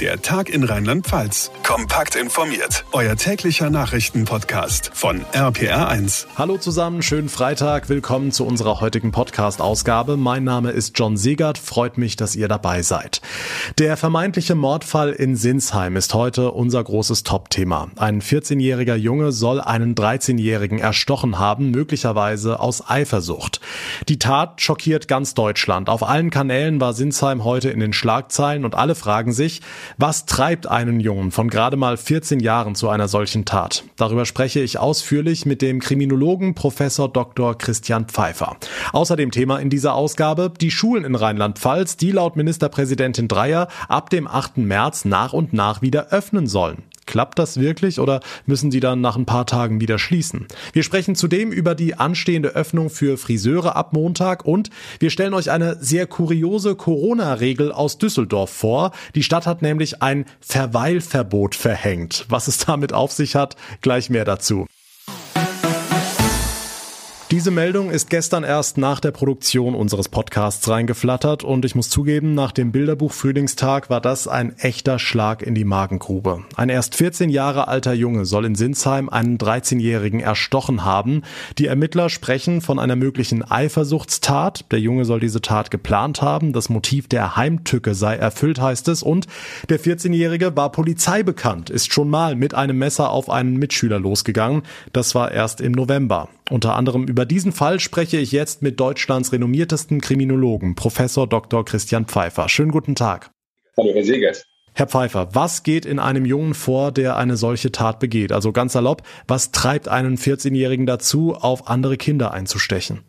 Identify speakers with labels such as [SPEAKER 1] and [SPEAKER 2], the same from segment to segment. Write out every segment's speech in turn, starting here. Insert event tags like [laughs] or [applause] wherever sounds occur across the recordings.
[SPEAKER 1] Der Tag in Rheinland-Pfalz. Kompakt informiert. Euer täglicher Nachrichtenpodcast von RPR1.
[SPEAKER 2] Hallo zusammen, schönen Freitag. Willkommen zu unserer heutigen Podcast-Ausgabe. Mein Name ist John Segert. Freut mich, dass ihr dabei seid. Der vermeintliche Mordfall in Sinsheim ist heute unser großes Top-Thema. Ein 14-jähriger Junge soll einen 13-jährigen erstochen haben, möglicherweise aus Eifersucht. Die Tat schockiert ganz Deutschland. Auf allen Kanälen war Sinsheim heute in den Schlagzeilen und alle fragen sich, was treibt einen Jungen von gerade mal 14 Jahren zu einer solchen Tat? Darüber spreche ich ausführlich mit dem Kriminologen Professor Dr. Christian Pfeiffer. Außerdem Thema in dieser Ausgabe die Schulen in Rheinland-Pfalz, die laut Ministerpräsidentin Dreyer ab dem 8. März nach und nach wieder öffnen sollen. Klappt das wirklich oder müssen die dann nach ein paar Tagen wieder schließen? Wir sprechen zudem über die anstehende Öffnung für Friseure ab Montag und wir stellen euch eine sehr kuriose Corona-Regel aus Düsseldorf vor. Die Stadt hat nämlich ein Verweilverbot verhängt. Was es damit auf sich hat, gleich mehr dazu. Diese Meldung ist gestern erst nach der Produktion unseres Podcasts reingeflattert und ich muss zugeben, nach dem Bilderbuch Frühlingstag war das ein echter Schlag in die Magengrube. Ein erst 14 Jahre alter Junge soll in Sinsheim einen 13-Jährigen erstochen haben. Die Ermittler sprechen von einer möglichen Eifersuchtstat. Der Junge soll diese Tat geplant haben. Das Motiv der Heimtücke sei erfüllt, heißt es. Und der 14-Jährige war Polizei bekannt, ist schon mal mit einem Messer auf einen Mitschüler losgegangen. Das war erst im November. Unter anderem über diesen Fall spreche ich jetzt mit Deutschlands renommiertesten Kriminologen, Professor Dr. Christian Pfeiffer. Schönen guten Tag.
[SPEAKER 3] Hallo, Herr Segers.
[SPEAKER 2] Herr Pfeiffer, was geht in einem Jungen vor, der eine solche Tat begeht? Also ganz salopp, was treibt einen 14-Jährigen dazu, auf andere Kinder einzustechen?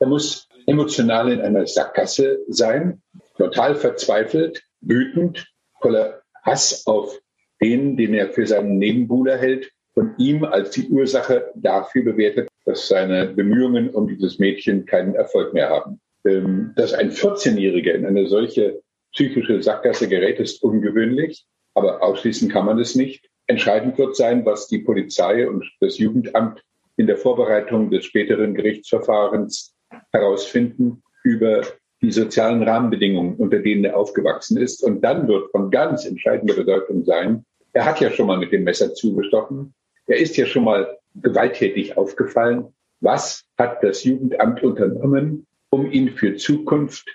[SPEAKER 3] Er muss emotional in einer Sackgasse sein, total verzweifelt, wütend, voller Hass auf den, den er für seinen Nebenbuhler hält von ihm als die Ursache dafür bewertet, dass seine Bemühungen um dieses Mädchen keinen Erfolg mehr haben. Ähm, dass ein 14-Jähriger in eine solche psychische Sackgasse gerät, ist ungewöhnlich, aber ausschließen kann man es nicht. Entscheidend wird sein, was die Polizei und das Jugendamt in der Vorbereitung des späteren Gerichtsverfahrens herausfinden über die sozialen Rahmenbedingungen, unter denen er aufgewachsen ist. Und dann wird von ganz entscheidender Bedeutung sein, er hat ja schon mal mit dem Messer zugestochen. Er ist ja schon mal gewalttätig aufgefallen. Was hat das Jugendamt unternommen, um ihn für Zukunft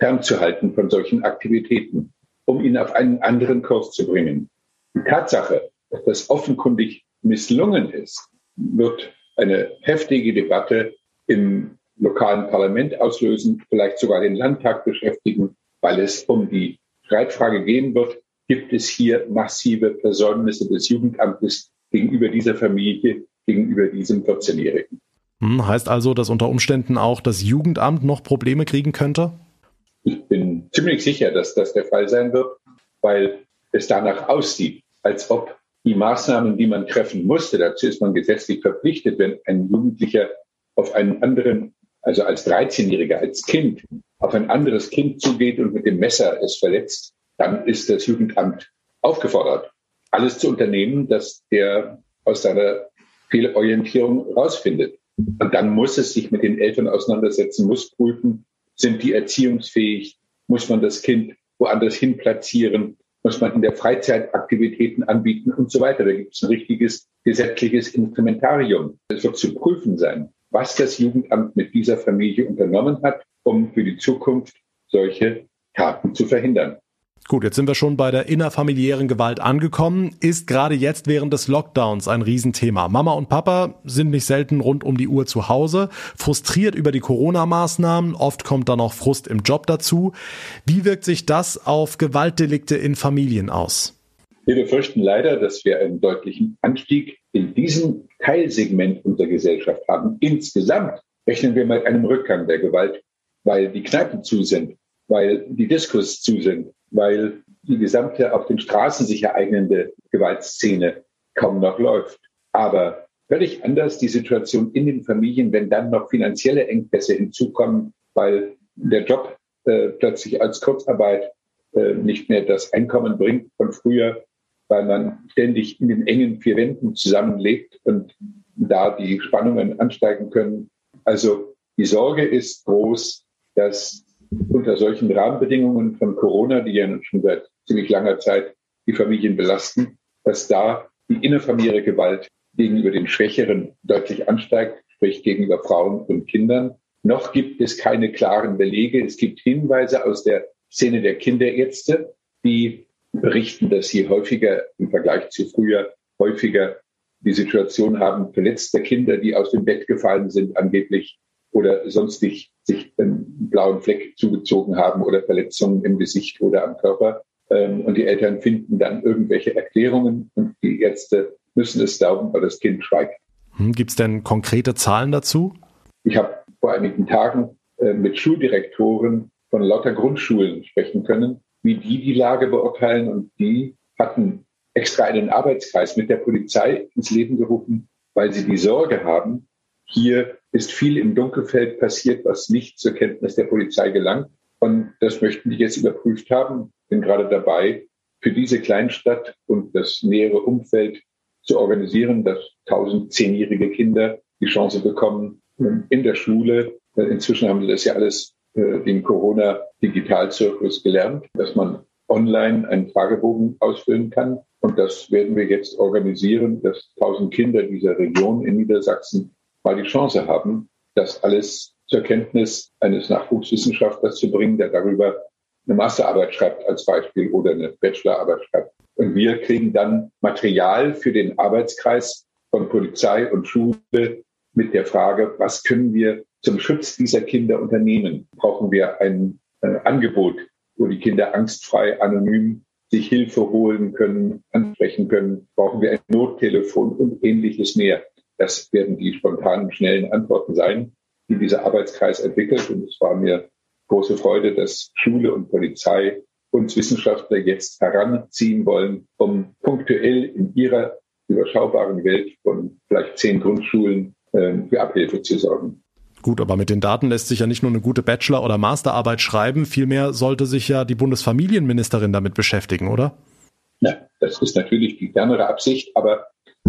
[SPEAKER 3] fernzuhalten von solchen Aktivitäten, um ihn auf einen anderen Kurs zu bringen? Die Tatsache, dass das offenkundig misslungen ist, wird eine heftige Debatte im lokalen Parlament auslösen, vielleicht sogar den Landtag beschäftigen, weil es um die Streitfrage gehen wird, gibt es hier massive Versäumnisse des Jugendamtes gegenüber dieser Familie, gegenüber diesem 14-Jährigen.
[SPEAKER 2] Hm, heißt also, dass unter Umständen auch das Jugendamt noch Probleme kriegen könnte?
[SPEAKER 3] Ich bin ziemlich sicher, dass das der Fall sein wird, weil es danach aussieht, als ob die Maßnahmen, die man treffen musste, dazu ist man gesetzlich verpflichtet, wenn ein Jugendlicher auf einen anderen, also als 13-Jähriger, als Kind, auf ein anderes Kind zugeht und mit dem Messer es verletzt, dann ist das Jugendamt aufgefordert, alles zu unternehmen, dass der aus seiner Fehlorientierung rausfindet. Und dann muss es sich mit den Eltern auseinandersetzen, muss prüfen, sind die erziehungsfähig, muss man das Kind woanders hin platzieren, muss man in der Freizeit Aktivitäten anbieten und so weiter. Da gibt es ein richtiges gesetzliches Instrumentarium. Es wird zu prüfen sein, was das Jugendamt mit dieser Familie unternommen hat, um für die Zukunft solche Taten zu verhindern.
[SPEAKER 2] Gut, jetzt sind wir schon bei der innerfamiliären Gewalt angekommen. Ist gerade jetzt während des Lockdowns ein Riesenthema. Mama und Papa sind nicht selten rund um die Uhr zu Hause, frustriert über die Corona-Maßnahmen. Oft kommt dann auch Frust im Job dazu. Wie wirkt sich das auf Gewaltdelikte in Familien aus?
[SPEAKER 3] Wir befürchten leider, dass wir einen deutlichen Anstieg in diesem Teilsegment unserer Gesellschaft haben. Insgesamt rechnen wir mit einem Rückgang der Gewalt, weil die Kneipen zu sind, weil die Diskos zu sind, weil die gesamte auf den Straßen sich ereignende Gewaltszene kaum noch läuft. Aber völlig anders die Situation in den Familien, wenn dann noch finanzielle Engpässe hinzukommen, weil der Job äh, plötzlich als Kurzarbeit äh, nicht mehr das Einkommen bringt von früher, weil man ständig in den engen vier Wänden zusammenlebt und da die Spannungen ansteigen können. Also die Sorge ist groß, dass unter solchen Rahmenbedingungen von Corona, die ja schon seit ziemlich langer Zeit die Familien belasten, dass da die innerfamiliäre Gewalt gegenüber den Schwächeren deutlich ansteigt, sprich gegenüber Frauen und Kindern. Noch gibt es keine klaren Belege. Es gibt Hinweise aus der Szene der Kinderärzte, die berichten, dass sie häufiger im Vergleich zu früher häufiger die Situation haben, verletzte Kinder, die aus dem Bett gefallen sind, angeblich oder sonstig sich einen blauen Fleck zugezogen haben oder Verletzungen im Gesicht oder am Körper. Ähm, und die Eltern finden dann irgendwelche Erklärungen und die Ärzte müssen es glauben, weil das Kind schweigt.
[SPEAKER 2] Hm, Gibt es denn konkrete Zahlen dazu?
[SPEAKER 3] Ich habe vor einigen Tagen äh, mit Schuldirektoren von lauter Grundschulen sprechen können, wie die die Lage beurteilen. Und die hatten extra einen Arbeitskreis mit der Polizei ins Leben gerufen, weil sie die Sorge haben, hier ist viel im Dunkelfeld passiert, was nicht zur Kenntnis der Polizei gelangt. Und das möchten die jetzt überprüft haben. Bin gerade dabei, für diese Kleinstadt und das nähere Umfeld zu organisieren, dass tausend zehnjährige Kinder die Chance bekommen, in der Schule, inzwischen haben sie das ja alles äh, den Corona-Digitalzirkus gelernt, dass man online einen Fragebogen ausfüllen kann. Und das werden wir jetzt organisieren, dass tausend Kinder dieser Region in Niedersachsen mal die Chance haben, das alles zur Kenntnis eines Nachwuchswissenschaftlers zu bringen, der darüber eine Masterarbeit schreibt als Beispiel oder eine Bachelorarbeit schreibt. Und wir kriegen dann Material für den Arbeitskreis von Polizei und Schule mit der Frage, was können wir zum Schutz dieser Kinder unternehmen? Brauchen wir ein, ein Angebot, wo die Kinder angstfrei, anonym sich Hilfe holen können, ansprechen können? Brauchen wir ein Nottelefon und ähnliches mehr? Das werden die spontanen, schnellen Antworten sein, die dieser Arbeitskreis entwickelt. Und es war mir große Freude, dass Schule und Polizei uns Wissenschaftler jetzt heranziehen wollen, um punktuell in ihrer überschaubaren Welt von vielleicht zehn Grundschulen äh, für Abhilfe zu sorgen.
[SPEAKER 2] Gut, aber mit den Daten lässt sich ja nicht nur eine gute Bachelor- oder Masterarbeit schreiben, vielmehr sollte sich ja die Bundesfamilienministerin damit beschäftigen, oder?
[SPEAKER 3] Ja, das ist natürlich die fernere Absicht, aber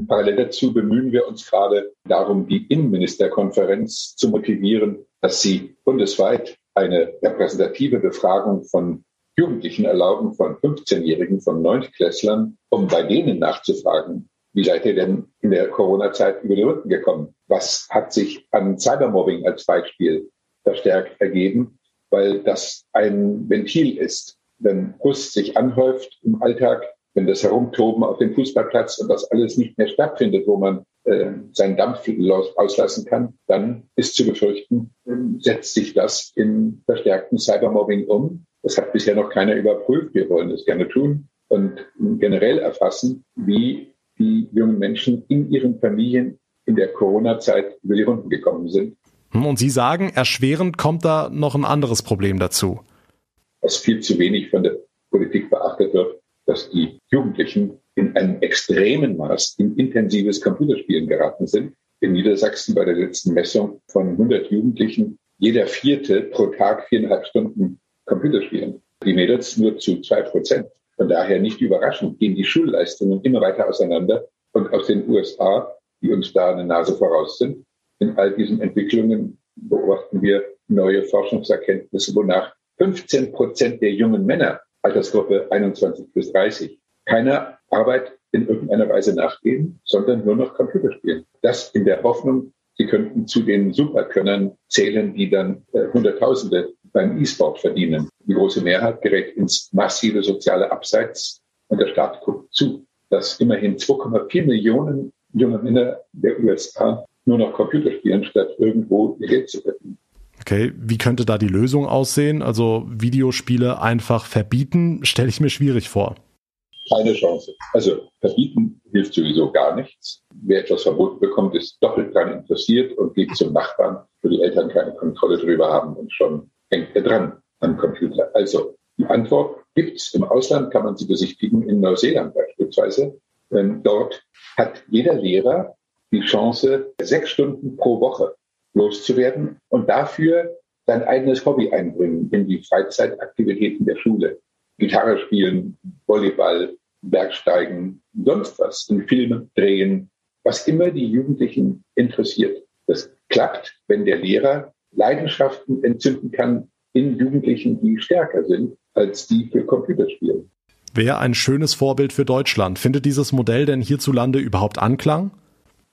[SPEAKER 3] Parallel dazu bemühen wir uns gerade darum, die Innenministerkonferenz zu motivieren, dass sie bundesweit eine repräsentative Befragung von Jugendlichen erlauben, von 15-Jährigen, von Neuntklässlern, um bei denen nachzufragen, wie seid ihr denn in der Corona-Zeit über die Rücken gekommen? Was hat sich an Cybermobbing als Beispiel verstärkt ergeben? Weil das ein Ventil ist. Wenn Frust sich anhäuft im Alltag, wenn das Herumtoben auf dem Fußballplatz und das alles nicht mehr stattfindet, wo man äh, seinen Dampf auslassen kann, dann ist zu befürchten, setzt sich das in verstärkten Cybermobbing um. Das hat bisher noch keiner überprüft. Wir wollen das gerne tun und generell erfassen, wie die jungen Menschen in ihren Familien in der Corona-Zeit über die Runden gekommen sind.
[SPEAKER 2] Hm, und Sie sagen, erschwerend kommt da noch ein anderes Problem dazu.
[SPEAKER 3] Was viel zu wenig von der Politik beachtet wird, dass die Jugendlichen in einem extremen Maß in intensives Computerspielen geraten sind. In Niedersachsen bei der letzten Messung von 100 Jugendlichen jeder vierte pro Tag viereinhalb Stunden Computerspielen. Die Mädels nur zu zwei Prozent. Von daher nicht überraschend gehen die Schulleistungen immer weiter auseinander. Und aus den USA, die uns da eine Nase voraus sind, in all diesen Entwicklungen beobachten wir neue Forschungserkenntnisse, wonach 15 Prozent der jungen Männer Altersgruppe 21 bis 30 keiner Arbeit in irgendeiner Weise nachgehen, sondern nur noch Computer spielen. Das in der Hoffnung, sie könnten zu den Superkönnern zählen, die dann äh, Hunderttausende beim E-Sport verdienen. Die große Mehrheit gerät ins massive soziale Abseits und der Staat guckt zu, dass immerhin 2,4 Millionen junge Männer der USA nur noch Computer spielen, statt irgendwo ihr Geld zu verdienen.
[SPEAKER 2] Okay, wie könnte da die Lösung aussehen? Also Videospiele einfach verbieten, stelle ich mir schwierig vor.
[SPEAKER 3] Keine Chance. Also verbieten hilft sowieso gar nichts. Wer etwas verboten bekommt, ist doppelt daran interessiert und geht zum Nachbarn, wo die Eltern keine Kontrolle drüber haben und schon hängt er dran am Computer. Also die Antwort gibt's. Im Ausland kann man sie besichtigen, in Neuseeland beispielsweise. Dort hat jeder Lehrer die Chance, sechs Stunden pro Woche loszuwerden und dafür sein eigenes Hobby einbringen in die Freizeitaktivitäten der Schule. Gitarre spielen, Volleyball, Bergsteigen, sonst was, in Filme drehen, was immer die Jugendlichen interessiert. Das klappt, wenn der Lehrer Leidenschaften entzünden kann, in Jugendlichen, die stärker sind als die für Computerspiele.
[SPEAKER 2] Wäre ein schönes Vorbild für Deutschland. Findet dieses Modell denn hierzulande überhaupt Anklang?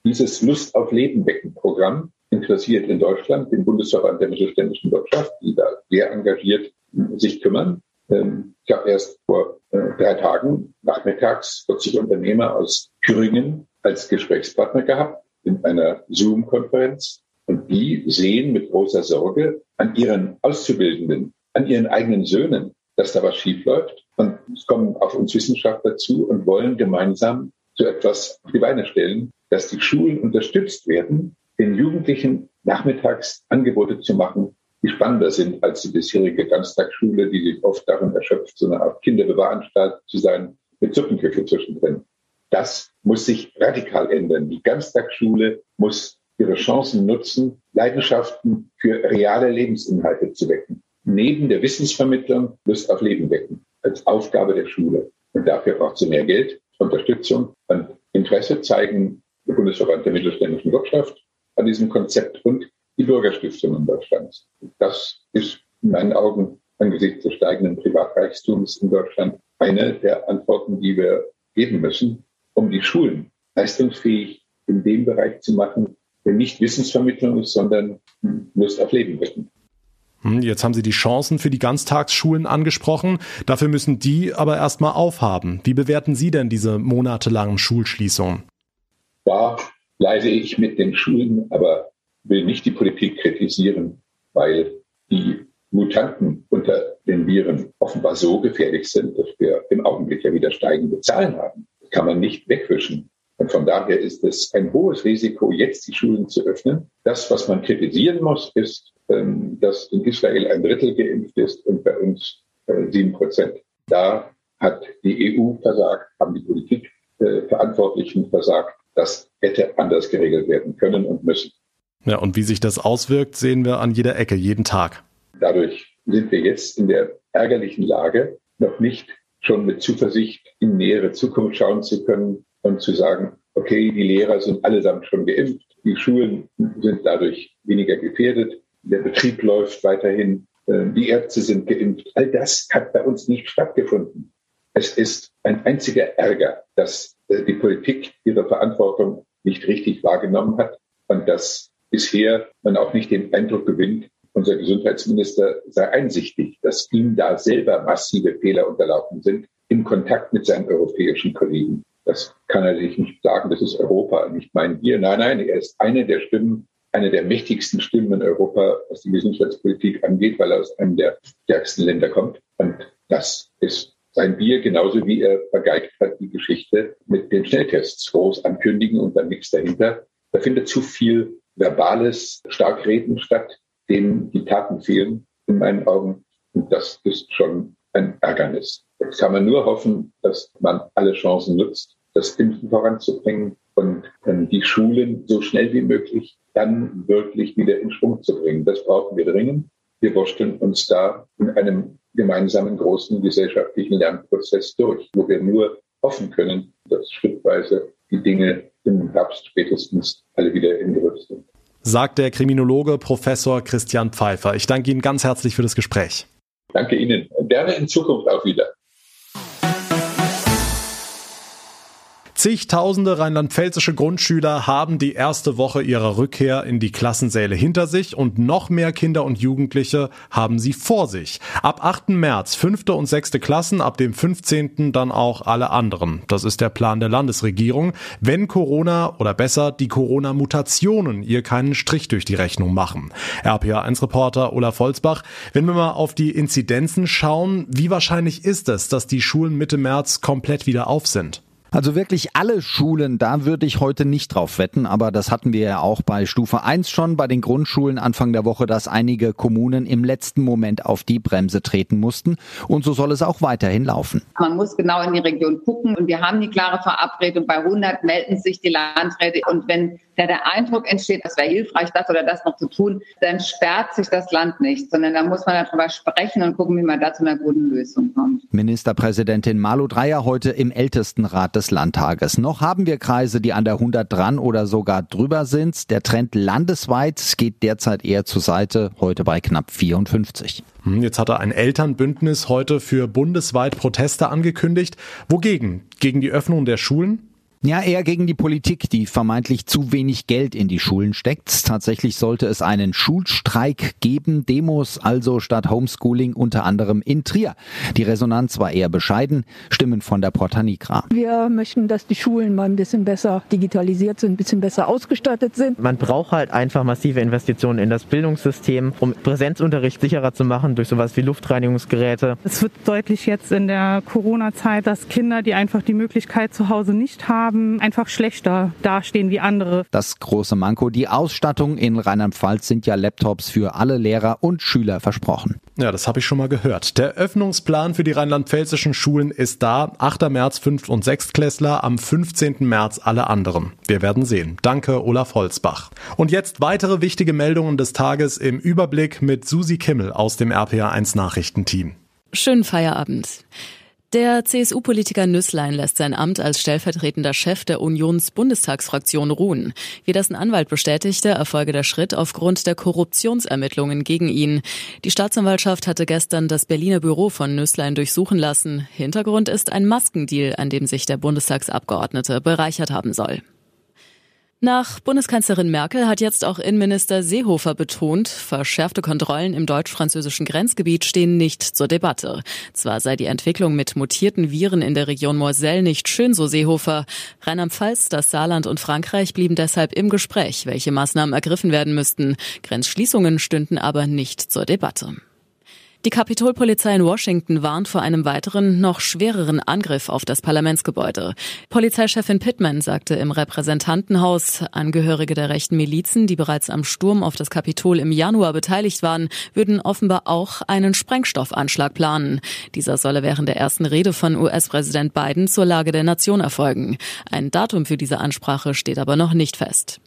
[SPEAKER 3] Dieses Lust auf Leben wecken Programm interessiert in Deutschland den Bundesverband der mittelständischen Wirtschaft, die da sehr engagiert sich kümmern. Ähm, ich habe erst vor äh, drei Tagen nachmittags 40 Unternehmer aus Thüringen als Gesprächspartner gehabt in einer Zoom-Konferenz. Und die sehen mit großer Sorge an ihren Auszubildenden, an ihren eigenen Söhnen, dass da was schiefläuft. Und es kommen auf uns Wissenschaftler zu und wollen gemeinsam so etwas auf die Beine stellen, dass die Schulen unterstützt werden, den Jugendlichen nachmittags Angebote zu machen, die spannender sind als die bisherige Ganztagsschule, die sich oft darin erschöpft, so eine Art Kinderbewahranstalt zu sein, mit Suppenküche zwischendrin. Das muss sich radikal ändern. Die Ganztagsschule muss ihre Chancen nutzen, Leidenschaften für reale Lebensinhalte zu wecken. Neben der Wissensvermittlung Lust auf Leben wecken, als Aufgabe der Schule. Und dafür braucht sie mehr Geld, Unterstützung und Interesse zeigen der Bundesverband der mittelständischen Wirtschaft an diesem Konzept und die Bürgerstiftungen Deutschlands. Das ist in meinen Augen angesichts des steigenden Privatreichtums in Deutschland eine der Antworten, die wir geben müssen, um die Schulen leistungsfähig in dem Bereich zu machen, der nicht Wissensvermittlung ist, sondern Lust auf Leben wecken.
[SPEAKER 2] Hm, jetzt haben Sie die Chancen für die Ganztagsschulen angesprochen. Dafür müssen die aber erstmal aufhaben. Wie bewerten Sie denn diese monatelangen Schulschließungen?
[SPEAKER 3] Da leide ich mit den Schulen, aber will nicht die Politik kritisieren, weil die Mutanten unter den Viren offenbar so gefährlich sind, dass wir im Augenblick ja wieder steigende Zahlen haben. Das kann man nicht wegwischen. Und von daher ist es ein hohes Risiko, jetzt die Schulen zu öffnen. Das, was man kritisieren muss, ist, ähm, dass in Israel ein Drittel geimpft ist und bei uns äh, sieben Prozent. Da hat die EU versagt, haben die Politikverantwortlichen äh, versagt. Das hätte anders geregelt werden können und müssen.
[SPEAKER 2] Ja, und wie sich das auswirkt, sehen wir an jeder Ecke, jeden Tag.
[SPEAKER 3] Dadurch sind wir jetzt in der ärgerlichen Lage, noch nicht schon mit Zuversicht in nähere Zukunft schauen zu können und zu sagen, okay, die Lehrer sind allesamt schon geimpft, die Schulen sind dadurch weniger gefährdet, der Betrieb läuft weiterhin, äh, die Ärzte sind geimpft. All das hat bei uns nicht stattgefunden. Es ist ein einziger Ärger, dass die Politik ihre Verantwortung nicht richtig wahrgenommen hat und dass bisher man auch nicht den Eindruck gewinnt, unser Gesundheitsminister sei einsichtig, dass ihm da selber massive Fehler unterlaufen sind im Kontakt mit seinen europäischen Kollegen. Das kann er sich nicht sagen, das ist Europa, nicht mein Bier. Nein, nein, er ist eine der Stimmen, eine der mächtigsten Stimmen in Europa, was die Gesundheitspolitik angeht, weil er aus einem der stärksten Länder kommt. Und das ist sein Bier, genauso wie er vergeigt hat die Geschichte mit den Schnelltests. Groß ankündigen und dann nichts dahinter. Da findet zu viel verbales Starkreden statt, denen die Taten fehlen, in meinen Augen. Und das ist schon ein Ärgernis. Jetzt kann man nur hoffen, dass man alle Chancen nutzt, das Impfen voranzubringen und die Schulen so schnell wie möglich dann wirklich wieder in Schwung zu bringen. Das brauchen wir dringend. Wir wursteln uns da in einem gemeinsamen großen gesellschaftlichen Lernprozess durch, wo wir nur hoffen können, dass schrittweise die Dinge im Herbst spätestens alle wieder in Griff sind.
[SPEAKER 2] Sagt der Kriminologe Professor Christian Pfeiffer. Ich danke Ihnen ganz herzlich für das Gespräch.
[SPEAKER 3] Danke Ihnen. Gerne in Zukunft auch wieder.
[SPEAKER 2] Zigtausende rheinland-pfälzische Grundschüler haben die erste Woche ihrer Rückkehr in die Klassensäle hinter sich und noch mehr Kinder und Jugendliche haben sie vor sich. Ab 8. März fünfte und sechste Klassen, ab dem 15. dann auch alle anderen. Das ist der Plan der Landesregierung, wenn Corona oder besser die Corona-Mutationen ihr keinen Strich durch die Rechnung machen. RPA1-Reporter Olaf Holzbach, wenn wir mal auf die Inzidenzen schauen, wie wahrscheinlich ist es, dass die Schulen Mitte März komplett wieder auf sind?
[SPEAKER 4] Also wirklich alle Schulen, da würde ich heute nicht drauf wetten, aber das hatten wir ja auch bei Stufe 1 schon, bei den Grundschulen Anfang der Woche, dass einige Kommunen im letzten Moment auf die Bremse treten mussten. Und so soll es auch weiterhin laufen.
[SPEAKER 5] Man muss genau in die Region gucken. Und wir haben die klare Verabredung, bei 100 melden sich die Landräte. Und wenn da der Eindruck entsteht, es wäre hilfreich, das oder das noch zu tun, dann sperrt sich das Land nicht, sondern da muss man darüber sprechen und gucken, wie man da zu einer guten Lösung kommt.
[SPEAKER 4] Ministerpräsidentin Malu Dreyer heute im Ältestenrat des Landtages. Noch haben wir Kreise, die an der 100 dran oder sogar drüber sind. Der Trend landesweit geht derzeit eher zur Seite, heute bei knapp 54.
[SPEAKER 2] Hm, jetzt hat er ein Elternbündnis heute für bundesweit Proteste angekündigt. Wogegen? Gegen die Öffnung der Schulen?
[SPEAKER 4] Ja, eher gegen die Politik, die vermeintlich zu wenig Geld in die Schulen steckt. Tatsächlich sollte es einen Schulstreik geben, Demos also statt Homeschooling unter anderem in Trier. Die Resonanz war eher bescheiden, Stimmen von der Porta Nigra.
[SPEAKER 6] Wir möchten, dass die Schulen mal ein bisschen besser digitalisiert sind, ein bisschen besser ausgestattet sind.
[SPEAKER 7] Man braucht halt einfach massive Investitionen in das Bildungssystem, um Präsenzunterricht sicherer zu machen durch sowas wie Luftreinigungsgeräte.
[SPEAKER 8] Es wird deutlich jetzt in der Corona-Zeit, dass Kinder, die einfach die Möglichkeit zu Hause nicht haben, haben, einfach schlechter dastehen wie andere.
[SPEAKER 4] Das große Manko, die Ausstattung in Rheinland-Pfalz sind ja Laptops für alle Lehrer und Schüler versprochen.
[SPEAKER 2] Ja, das habe ich schon mal gehört. Der Öffnungsplan für die rheinland-pfälzischen Schulen ist da. 8. März 5. und 6. Klässler, am 15. März alle anderen. Wir werden sehen. Danke, Olaf Holzbach. Und jetzt weitere wichtige Meldungen des Tages im Überblick mit Susi Kimmel aus dem RPA1 Nachrichtenteam.
[SPEAKER 9] Schönen Feierabend. Der CSU-Politiker Nüsslein lässt sein Amt als stellvertretender Chef der Unions-Bundestagsfraktion ruhen. Wie dessen Anwalt bestätigte, erfolge der Schritt aufgrund der Korruptionsermittlungen gegen ihn. Die Staatsanwaltschaft hatte gestern das Berliner Büro von Nüsslein durchsuchen lassen. Hintergrund ist ein Maskendeal, an dem sich der Bundestagsabgeordnete bereichert haben soll. Nach Bundeskanzlerin Merkel hat jetzt auch Innenminister Seehofer betont, verschärfte Kontrollen im deutsch-französischen Grenzgebiet stehen nicht zur Debatte. Zwar sei die Entwicklung mit mutierten Viren in der Region Moselle nicht schön, so Seehofer. Rheinland-Pfalz, das Saarland und Frankreich blieben deshalb im Gespräch, welche Maßnahmen ergriffen werden müssten. Grenzschließungen stünden aber nicht zur Debatte. Die Kapitolpolizei in Washington warnt vor einem weiteren, noch schwereren Angriff auf das Parlamentsgebäude. Polizeichefin Pittman sagte im Repräsentantenhaus, Angehörige der rechten Milizen, die bereits am Sturm auf das Kapitol im Januar beteiligt waren, würden offenbar auch einen Sprengstoffanschlag planen. Dieser solle während der ersten Rede von US-Präsident Biden zur Lage der Nation erfolgen. Ein Datum für diese Ansprache steht aber noch nicht fest.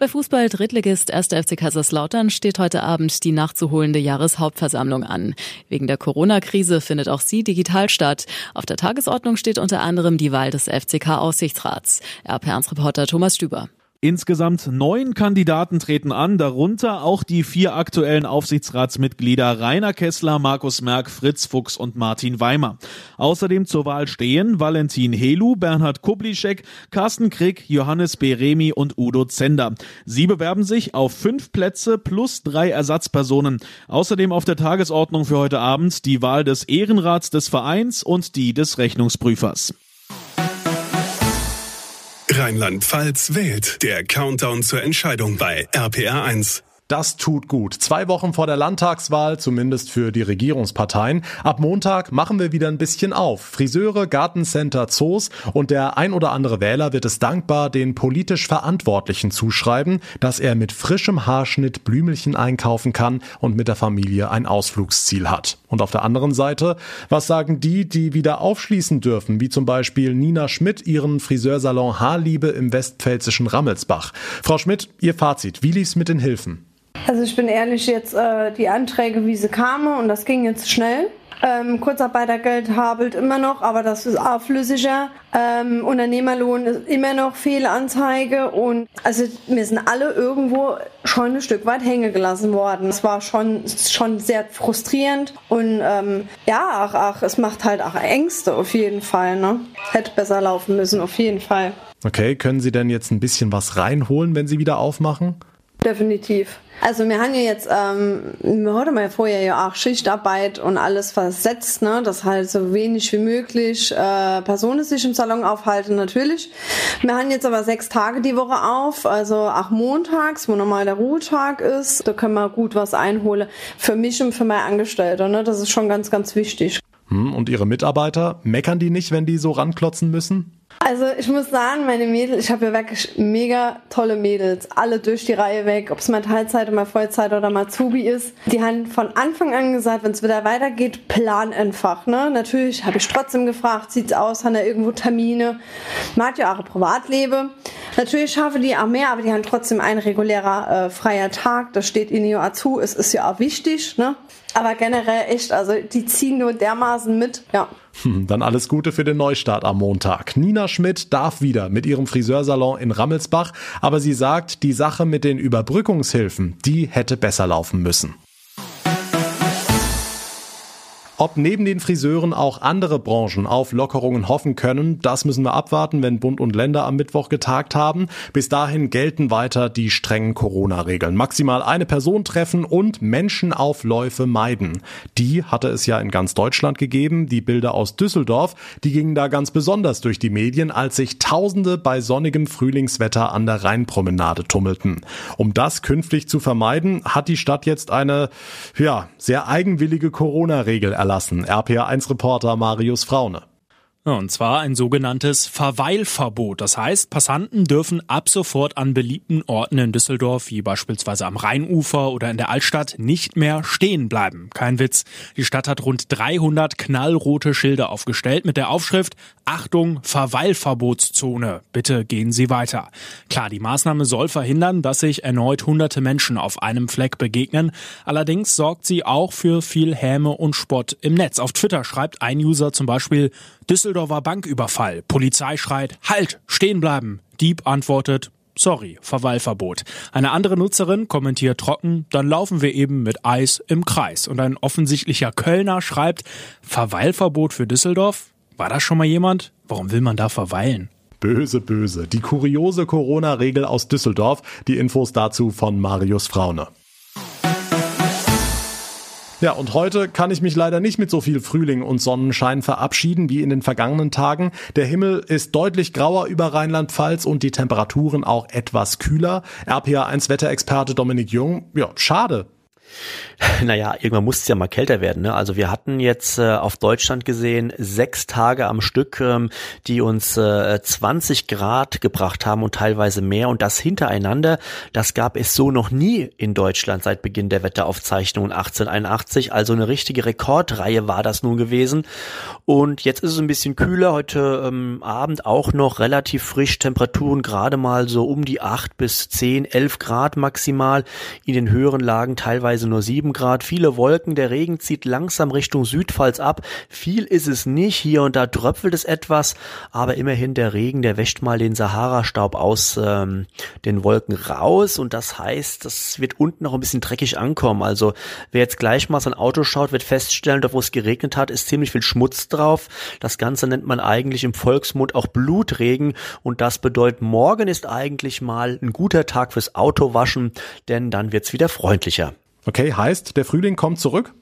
[SPEAKER 9] Bei Fußball Drittligist 1. FC Kaiserslautern steht heute Abend die nachzuholende Jahreshauptversammlung an. Wegen der Corona-Krise findet auch sie digital statt. Auf der Tagesordnung steht unter anderem die Wahl des FCK-Aussichtsrats. RP1-Reporter Thomas Stüber.
[SPEAKER 10] Insgesamt neun Kandidaten treten an, darunter auch die vier aktuellen Aufsichtsratsmitglieder Rainer Kessler, Markus Merck, Fritz Fuchs und Martin Weimer. Außerdem zur Wahl stehen Valentin Helu, Bernhard Kublischek, Carsten Krieg, Johannes Beremi und Udo Zender. Sie bewerben sich auf fünf Plätze plus drei Ersatzpersonen. Außerdem auf der Tagesordnung für heute Abend die Wahl des Ehrenrats des Vereins und die des Rechnungsprüfers.
[SPEAKER 1] Rheinland-Pfalz wählt. Der Countdown zur Entscheidung bei RPR1.
[SPEAKER 2] Das tut gut. Zwei Wochen vor der Landtagswahl, zumindest für die Regierungsparteien. Ab Montag machen wir wieder ein bisschen auf. Friseure, Gartencenter, Zoos und der ein oder andere Wähler wird es dankbar den politisch Verantwortlichen zuschreiben, dass er mit frischem Haarschnitt Blümelchen einkaufen kann und mit der Familie ein Ausflugsziel hat. Und auf der anderen Seite, was sagen die, die wieder aufschließen dürfen, wie zum Beispiel Nina Schmidt ihren Friseursalon Haarliebe im westpfälzischen Rammelsbach? Frau Schmidt, Ihr Fazit, wie lief's mit den Hilfen?
[SPEAKER 11] Also ich bin ehrlich, jetzt äh, die Anträge, wie sie kamen und das ging jetzt schnell. Ähm, Kurzarbeitergeld habelt immer noch, aber das ist auflösiger. Ähm, Unternehmerlohn ist immer noch Fehlanzeige und also wir sind alle irgendwo schon ein Stück weit hängen gelassen worden. Es war schon, schon sehr frustrierend und ähm, ja, ach, ach, es macht halt auch Ängste auf jeden Fall. Ne? Hätte besser laufen müssen, auf jeden Fall.
[SPEAKER 2] Okay, können Sie denn jetzt ein bisschen was reinholen, wenn Sie wieder aufmachen?
[SPEAKER 11] Definitiv. Also wir haben ja jetzt, ähm, wir hatten ja vorher ja auch Schichtarbeit und alles versetzt, ne, dass halt so wenig wie möglich äh, Personen sich im Salon aufhalten, natürlich. Wir haben jetzt aber sechs Tage die Woche auf, also auch montags, wo normal der Ruhetag ist, da können wir gut was einholen. Für mich und für meine Angestellte, ne, das ist schon ganz, ganz wichtig.
[SPEAKER 2] Hm, und Ihre Mitarbeiter, meckern die nicht, wenn die so ranklotzen müssen?
[SPEAKER 11] Also ich muss sagen, meine Mädels, ich habe ja wirklich mega tolle Mädels, alle durch die Reihe weg, ob es mal Teilzeit, mal Vollzeit oder mal Zubi ist. Die haben von Anfang an gesagt, wenn es wieder weitergeht, plan einfach. Ne? Natürlich habe ich trotzdem gefragt, sieht's aus, haben da irgendwo Termine, mag ja auch ein Privatleben. Natürlich schaffen die auch mehr, aber die haben trotzdem ein regulärer äh, freier Tag, das steht ihnen ja zu, es ist ja auch wichtig. Ne? Aber generell echt, also die ziehen nur dermaßen mit, ja.
[SPEAKER 2] Hm, dann alles Gute für den Neustart am Montag. Nina Schmidt darf wieder mit ihrem Friseursalon in Rammelsbach, aber sie sagt, die Sache mit den Überbrückungshilfen, die hätte besser laufen müssen. Ob neben den Friseuren auch andere Branchen auf Lockerungen hoffen können, das müssen wir abwarten, wenn Bund und Länder am Mittwoch getagt haben. Bis dahin gelten weiter die strengen Corona-Regeln. Maximal eine Person treffen und Menschenaufläufe meiden. Die hatte es ja in ganz Deutschland gegeben. Die Bilder aus Düsseldorf, die gingen da ganz besonders durch die Medien, als sich Tausende bei sonnigem Frühlingswetter an der Rheinpromenade tummelten. Um das künftig zu vermeiden, hat die Stadt jetzt eine, ja, sehr eigenwillige Corona-Regel erlassen erlassen. RPA1-Reporter Marius Fraune.
[SPEAKER 12] Und zwar ein sogenanntes Verweilverbot. Das heißt, Passanten dürfen ab sofort an beliebten Orten in Düsseldorf, wie beispielsweise am Rheinufer oder in der Altstadt, nicht mehr stehen bleiben. Kein Witz. Die Stadt hat rund 300 knallrote Schilder aufgestellt mit der Aufschrift Achtung, Verweilverbotszone. Bitte gehen Sie weiter. Klar, die Maßnahme soll verhindern, dass sich erneut hunderte Menschen auf einem Fleck begegnen. Allerdings sorgt sie auch für viel Häme und Spott im Netz. Auf Twitter schreibt ein User zum Beispiel, Düsseldorfer Banküberfall. Polizei schreit, halt, stehen bleiben. Dieb antwortet, sorry, Verweilverbot. Eine andere Nutzerin kommentiert trocken, dann laufen wir eben mit Eis im Kreis. Und ein offensichtlicher Kölner schreibt, Verweilverbot für Düsseldorf? War das schon mal jemand? Warum will man da verweilen?
[SPEAKER 2] Böse, böse. Die kuriose Corona-Regel aus Düsseldorf. Die Infos dazu von Marius Fraune. Ja, und heute kann ich mich leider nicht mit so viel Frühling und Sonnenschein verabschieden wie in den vergangenen Tagen. Der Himmel ist deutlich grauer über Rheinland-Pfalz und die Temperaturen auch etwas kühler. RPA1 Wetterexperte Dominik Jung, ja, schade. [laughs]
[SPEAKER 13] Naja, irgendwann muss es ja mal kälter werden. Ne? Also wir hatten jetzt äh, auf Deutschland gesehen sechs Tage am Stück, ähm, die uns äh, 20 Grad gebracht haben und teilweise mehr und das hintereinander. Das gab es so noch nie in Deutschland seit Beginn der Wetteraufzeichnungen 1881. Also eine richtige Rekordreihe war das nun gewesen. Und jetzt ist es ein bisschen kühler. Heute ähm, Abend auch noch relativ frisch. Temperaturen gerade mal so um die acht bis zehn, elf Grad maximal. In den höheren Lagen teilweise nur sieben 7 Grad, viele Wolken, der Regen zieht langsam Richtung Südpfalz ab. Viel ist es nicht, hier und da tröpfelt es etwas, aber immerhin der Regen, der wäscht mal den Sahara-Staub aus ähm, den Wolken raus und das heißt, das wird unten noch ein bisschen dreckig ankommen. Also wer jetzt gleich mal sein Auto schaut, wird feststellen, da wo es geregnet hat, ist ziemlich viel Schmutz drauf. Das Ganze nennt man eigentlich im Volksmund auch Blutregen und das bedeutet, morgen ist eigentlich mal ein guter Tag fürs Autowaschen, denn dann wird's wieder freundlicher.
[SPEAKER 2] Okay, heißt, der Frühling kommt zurück?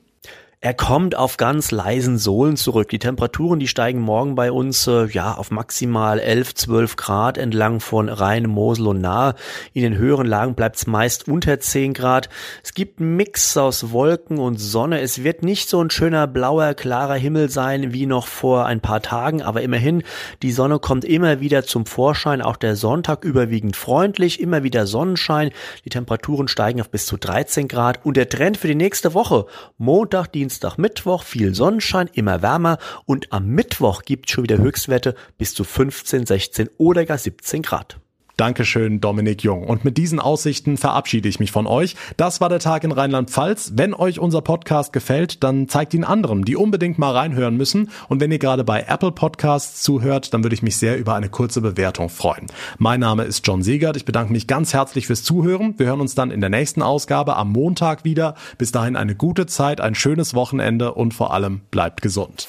[SPEAKER 13] Er kommt auf ganz leisen Sohlen zurück. Die Temperaturen, die steigen morgen bei uns äh, ja auf maximal 11, 12 Grad entlang von Rhein, Mosel und Nahe. In den höheren Lagen bleibt es meist unter 10 Grad. Es gibt einen Mix aus Wolken und Sonne. Es wird nicht so ein schöner blauer, klarer Himmel sein wie noch vor ein paar Tagen, aber immerhin, die Sonne kommt immer wieder zum Vorschein. Auch der Sonntag überwiegend freundlich, immer wieder Sonnenschein. Die Temperaturen steigen auf bis zu 13 Grad und der Trend für die nächste Woche, Montag, Dienstag, Dienstag, Mittwoch viel Sonnenschein, immer wärmer und am Mittwoch gibt es schon wieder Höchstwerte bis zu 15, 16 oder gar 17 Grad.
[SPEAKER 2] Dankeschön, Dominik Jung. Und mit diesen Aussichten verabschiede ich mich von euch. Das war der Tag in Rheinland-Pfalz. Wenn euch unser Podcast gefällt, dann zeigt ihn anderen, die unbedingt mal reinhören müssen. Und wenn ihr gerade bei Apple Podcasts zuhört, dann würde ich mich sehr über eine kurze Bewertung freuen. Mein Name ist John Segert. Ich bedanke mich ganz herzlich fürs Zuhören. Wir hören uns dann in der nächsten Ausgabe am Montag wieder. Bis dahin eine gute Zeit, ein schönes Wochenende und vor allem bleibt gesund.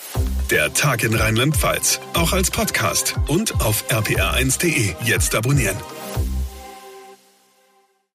[SPEAKER 1] Der Tag in Rheinland-Pfalz, auch als Podcast und auf rpr1.de. Jetzt abonnieren.